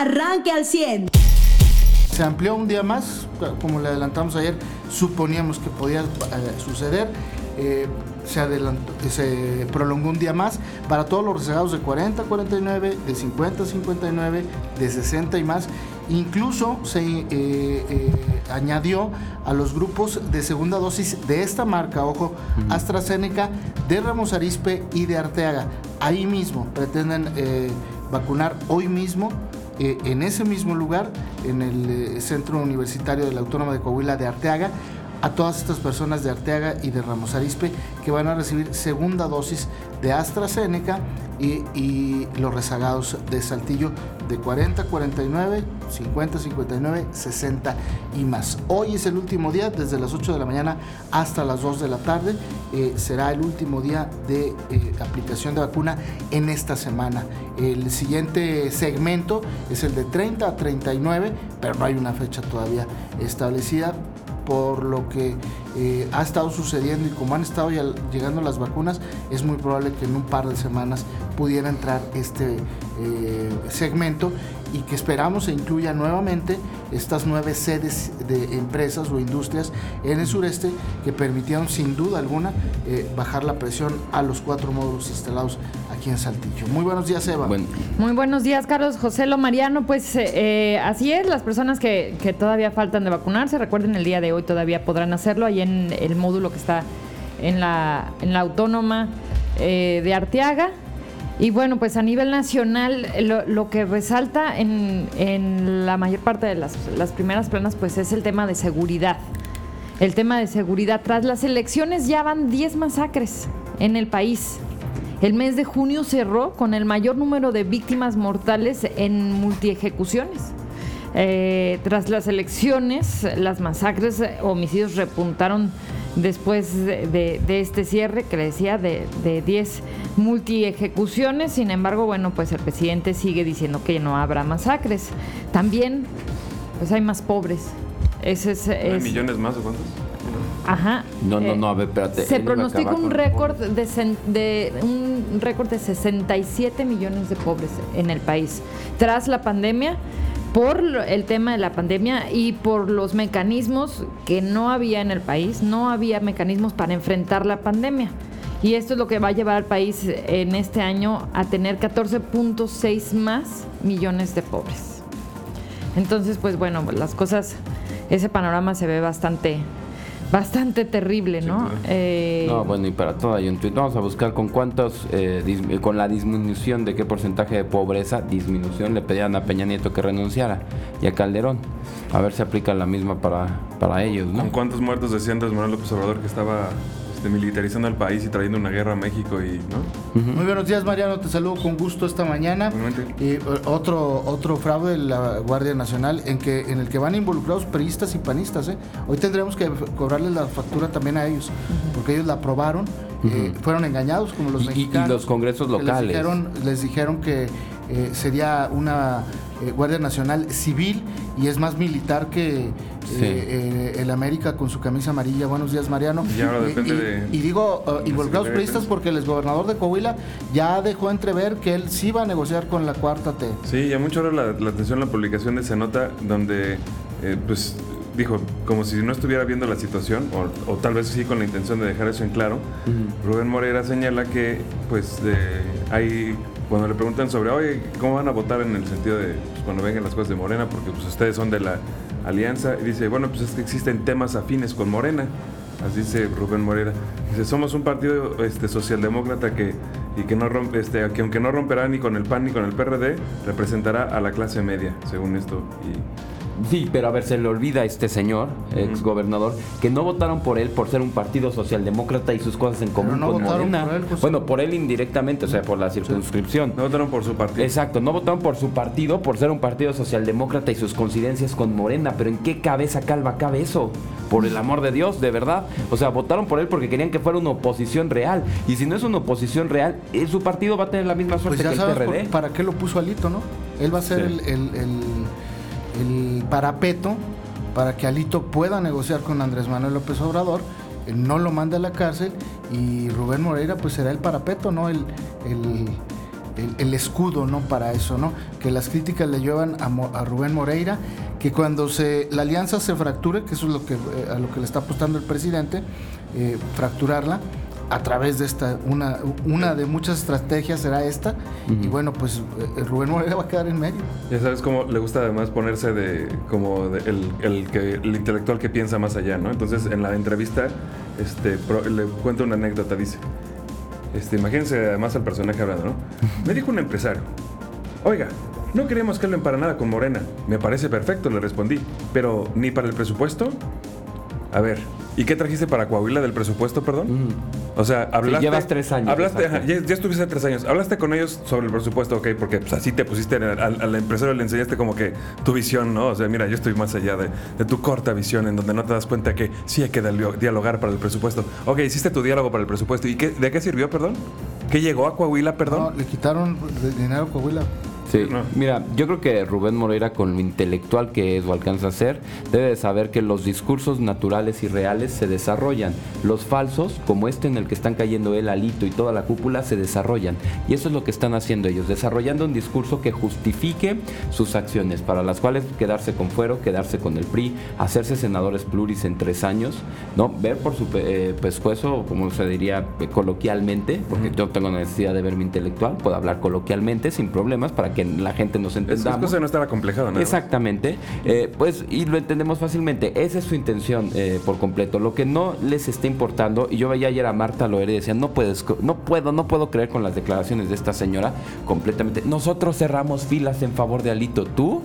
arranque al 100. Se amplió un día más, como le adelantamos ayer, suponíamos que podía eh, suceder. Eh, se, adelantó, se prolongó un día más para todos los rezagados de 40 a 49, de 50 a 59, de 60 y más. Incluso se eh, eh, añadió a los grupos de segunda dosis de esta marca, ojo, AstraZeneca, de Ramos Arispe y de Arteaga. Ahí mismo pretenden eh, vacunar hoy mismo en ese mismo lugar, en el Centro Universitario de la Autónoma de Coahuila de Arteaga, a todas estas personas de Arteaga y de Ramos Arispe que van a recibir segunda dosis de AstraZeneca y, los rezagados de Saltillo de 40, 49, 50, 59, 60 y más. Hoy es el último día, desde las 8 de la mañana hasta las 2 de la tarde. Eh, será el último día de eh, aplicación de vacuna en esta semana. El siguiente segmento es el de 30 a 39, pero no hay una fecha todavía establecida por lo que eh, ha estado sucediendo y como han estado ya llegando las vacunas, es muy probable que en un par de semanas pudiera entrar este eh, segmento y que esperamos se incluya nuevamente estas nueve sedes de empresas o industrias en el sureste que permitieron sin duda alguna eh, bajar la presión a los cuatro módulos instalados aquí en Saltillo. Muy buenos días, Eva. Muy buenos días, Carlos José Lo Mariano. Pues eh, así es, las personas que, que, todavía faltan de vacunarse, recuerden el día de hoy todavía podrán hacerlo ahí en el módulo que está en la, en la autónoma eh, de Arteaga. Y bueno, pues a nivel nacional, lo, que resalta en, la mayor parte de las, primeras planas, pues es el tema de seguridad. El tema de seguridad. Tras las elecciones ya van 10 masacres en el país. El mes de junio cerró con el mayor número de víctimas mortales en multiejecuciones. Eh, tras las elecciones, las masacres, homicidios repuntaron después de, este cierre que le decía de 10 multi-ejecuciones. Sin embargo, bueno, pues el presidente sigue diciendo que no habrá masacres. También, pues hay más pobres. Ese es, millones más o cuántos? Ajá. No, no, no, a ver, espérate. Se pronostica un récord de, de, un récord de 67 millones de pobres en el país. Tras la pandemia, por el tema de la pandemia y por los mecanismos que no había en el país, no había mecanismos para enfrentar la pandemia. Y esto es lo que va a llevar al país en este año a tener 14.6 más millones de pobres. Entonces, pues bueno, las cosas, ese panorama se ve bastante, bastante terrible, ¿no? Eh, no, bueno, y para todo hay un tweet. Vamos a buscar con cuántos, eh, con la disminución de qué porcentaje de pobreza, disminución, le pedían a Peña Nieto que renunciara y a Calderón. A ver si aplica la misma para, para ellos, ¿no? ¿Con cuántos muertos decía Andrés Manuel López Obrador que estaba este, militarizando el país y trayendo una guerra a México y ¿no? Muy buenos días Mariano, te saludo con gusto esta mañana. Y eh, otro otro fraude de la Guardia Nacional en que en el que van involucrados periodistas y panistas. ¿eh? Hoy tendremos que cobrarles la factura también a ellos porque ellos la aprobaron, eh, fueron engañados como los mexicanos. Y los congresos locales. Les dijeron, les dijeron que sería una Guardia Nacional civil y es más militar que eh, el América con su camisa amarilla. Buenos días, Mariano. Y, digo, uh, involucrados periodistas porque el exgobernador de Coahuila ya dejó entrever que él sí va a negociar con la cuarta T. Sí, ya mucho ahora la, atención la publicación de esa nota donde, eh, pues, dijo, como si no estuviera viendo la situación, o, tal vez sí con la intención de dejar eso en claro, Rubén Moreira señala que, pues, hay cuando le preguntan sobre, oye, ¿cómo van a votar en el sentido de pues, cuando vengan las cosas de Morena? Porque pues ustedes son de la alianza. Y dice, bueno, pues es que existen temas afines con Morena. Así dice Rubén Morera. Dice, somos un partido este, socialdemócrata que, y que, no rompe, este, que aunque no romperá ni con el PAN ni con el PRD, representará a la clase media, según esto. Sí, pero a ver, se le olvida a este señor, ex gobernador, que no votaron por él por ser un partido socialdemócrata y sus cosas en común no con Morena. Por él, pues, bueno, por él indirectamente, o sea, por la circunscripción. No votaron por su partido. Exacto, no votaron por su partido por ser un partido socialdemócrata y sus coincidencias con Morena. Pero ¿en qué cabeza calva cabe eso? Por el amor de Dios, de verdad. O sea, votaron por él porque querían que fuera una oposición real. Y si no es una oposición real, eh, su partido va a tener la misma suerte pues que el PRD. ¿Para qué lo puso Alito, no? Él va a ser el el parapeto para que Alito pueda negociar con Andrés Manuel López Obrador, no lo manda a la cárcel y Rubén Moreira pues será el parapeto, ¿no? El, el, escudo ¿no? para eso, ¿no? que las críticas le llevan a, Rubén Moreira, que cuando la alianza se fracture, que eso es lo que, eh, a lo que le está apostando el presidente, eh, fracturarla, a través de esta, una, una de muchas estrategias será esta, y bueno, pues eh, Rubén Moreira va a quedar en medio. Ya sabes cómo le gusta además ponerse de como el, que, el intelectual que piensa más allá, ¿no? Entonces en la entrevista este, le cuento una anécdota, dice, este, imagínense además al personaje hablando, ¿no? Me dijo un empresario, oiga, no queremos que hablen para nada con Morena. Me parece perfecto, le respondí, pero ni para el presupuesto. A ver, ¿Y qué trajiste para Coahuila del presupuesto, perdón? O sea, hablaste. llevas tres años. Hablaste, ya, estuviste tres años. Hablaste con ellos sobre el presupuesto, ok, porque pues, así te pusiste al, empresario, le enseñaste como que tu visión, ¿no? O sea, mira, yo estoy más allá de, tu corta visión, en donde no te das cuenta que sí hay que dialogar para el presupuesto. Ok, hiciste tu diálogo para el presupuesto. ¿Y qué, de qué sirvió, perdón? ¿Qué llegó a Coahuila, perdón? No, le quitaron dinero a Coahuila. Sí, mira, yo creo que Rubén Moreira, con lo intelectual que es o alcanza a ser, debe de saber que los discursos naturales y reales se desarrollan. Los falsos, como este en el que están cayendo él, Alito y toda la cúpula, se desarrollan. Y eso es lo que están haciendo ellos, desarrollando un discurso que justifique sus acciones, para las cuales quedarse con fuero, quedarse con el PRI, hacerse senadores pluris en tres años, ¿no? Ver por su eh, pescuezo, como se diría eh, coloquialmente, porque yo tengo necesidad de ver mi intelectual, puedo hablar coloquialmente sin problemas para que la gente nos entendamos. Es cosa no estar acomplejado, ¿no? Exactamente. Eh, pues, y lo entendemos fácilmente. Esa es su intención eh, por completo. Lo que no les está importando, y yo veía ayer a Marta Loera y decía, no puedes, no puedo, no puedo creer con las declaraciones de esta señora completamente. Nosotros cerramos filas en favor de Alito. ¿Tú?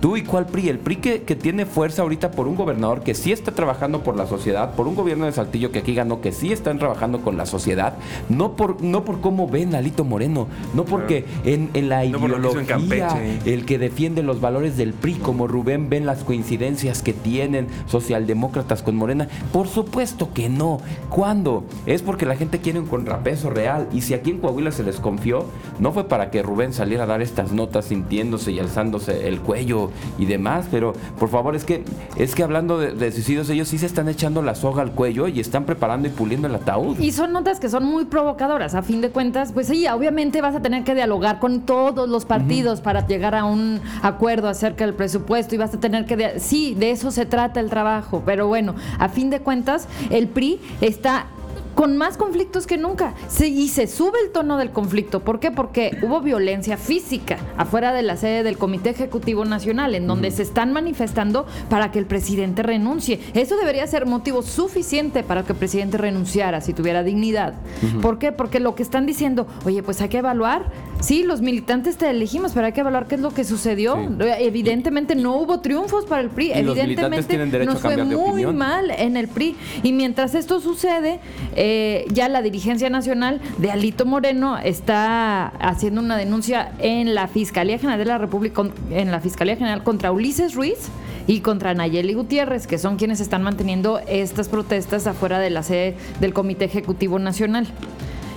¿Tú y cuál PRI? El PRI que, tiene fuerza ahorita por un gobernador que sí está trabajando por la sociedad, por un gobierno de Saltillo que aquí ganó, que sí están trabajando con la sociedad, no por, no por cómo ven a Alito Moreno, no porque en, la ideología, el que defiende los valores del PRI, como Rubén ven las coincidencias que tienen socialdemócratas con Morena. Por supuesto que no. ¿Cuándo? Es porque la gente quiere un contrapeso real. Y si aquí en Coahuila se les confió, no fue para que Rubén saliera a dar estas notas sintiéndose y alzándose el cuello y demás, pero por favor es que es que hablando de, suicidios ellos sí se están echando la soga al cuello y están preparando y puliendo el ataúd. Y son notas que son muy provocadoras, a fin de cuentas, pues sí, obviamente vas a tener que dialogar con todos los partidos para llegar a un acuerdo acerca del presupuesto y vas a tener que sí, de eso se trata el trabajo, pero bueno, a fin de cuentas el PRI está con más conflictos que nunca. y se sube el tono del conflicto. ¿Por qué? Porque hubo violencia física afuera de la sede del Comité Ejecutivo Nacional, en donde se están manifestando para que el presidente renuncie. Eso debería ser motivo suficiente para que el presidente renunciara si tuviera dignidad. ¿Por qué? Porque lo que están diciendo, oye, pues hay que evaluar. Sí, los militantes te elegimos, pero hay que evaluar qué es lo que sucedió. Evidentemente no hubo triunfos para el PRI. Evidentemente nos fue muy mal en el PRI. Y mientras esto sucede, eh, ya la dirigencia nacional de Alito Moreno está haciendo una denuncia en la Fiscalía General de la República, en la Fiscalía General contra Ulises Ruiz y contra Nayeli Gutiérrez, que son quienes están manteniendo estas protestas afuera de la sede del Comité Ejecutivo Nacional.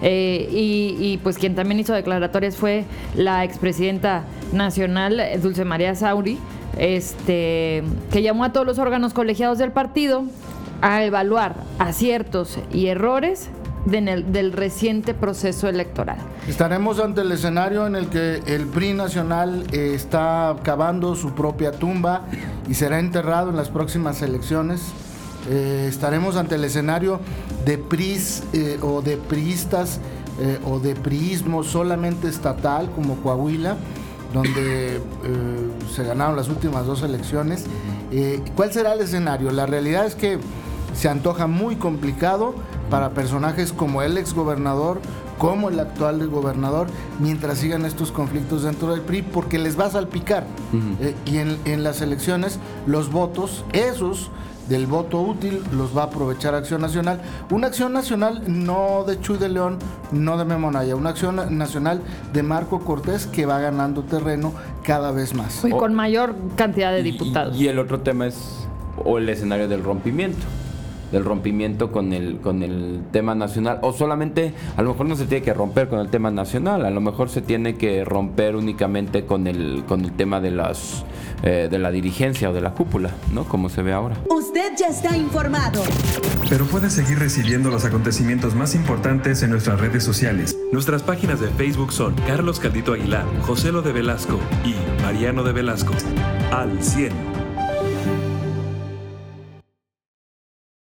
Eh, y, y, pues quien también hizo declaratorias fue la expresidenta nacional, Dulce María Sauri, este, que llamó a todos los órganos colegiados del partido a evaluar aciertos y errores del reciente proceso electoral. Estaremos ante el escenario en el que el PRI nacional eh, está cavando su propia tumba y será enterrado en las próximas elecciones. Eh, estaremos ante el escenario de PRIs eh, o de priistas o de priismo solamente estatal como Coahuila, donde se ganaron las últimas dos elecciones. ¿Cuál será el escenario? La realidad es que se antoja muy complicado para personajes como el ex gobernador, como el actual gobernador, mientras sigan estos conflictos dentro del PRI, porque les va a salpicar. Eh, y en, las elecciones, los votos, esos del voto útil, los va a aprovechar Acción Nacional. Una acción nacional no de Chuy de León, no de Memonaya, una acción nacional de Marco Cortés que va ganando terreno cada vez más. Y con mayor cantidad de diputados. y el otro tema es o el escenario del rompimiento del rompimiento con el, con el tema nacional. O solamente, a lo mejor no se tiene que romper con el tema nacional, a lo mejor se tiene que romper únicamente con el, con el tema de las eh, de la dirigencia o de la cúpula, ¿no? Como se ve ahora. Usted ya está informado. Pero puede seguir recibiendo los acontecimientos más importantes en nuestras redes sociales. Nuestras páginas de Facebook son Carlos Caldito Aguilar, José Lo de Velasco y Mariano de Velasco. Al 100.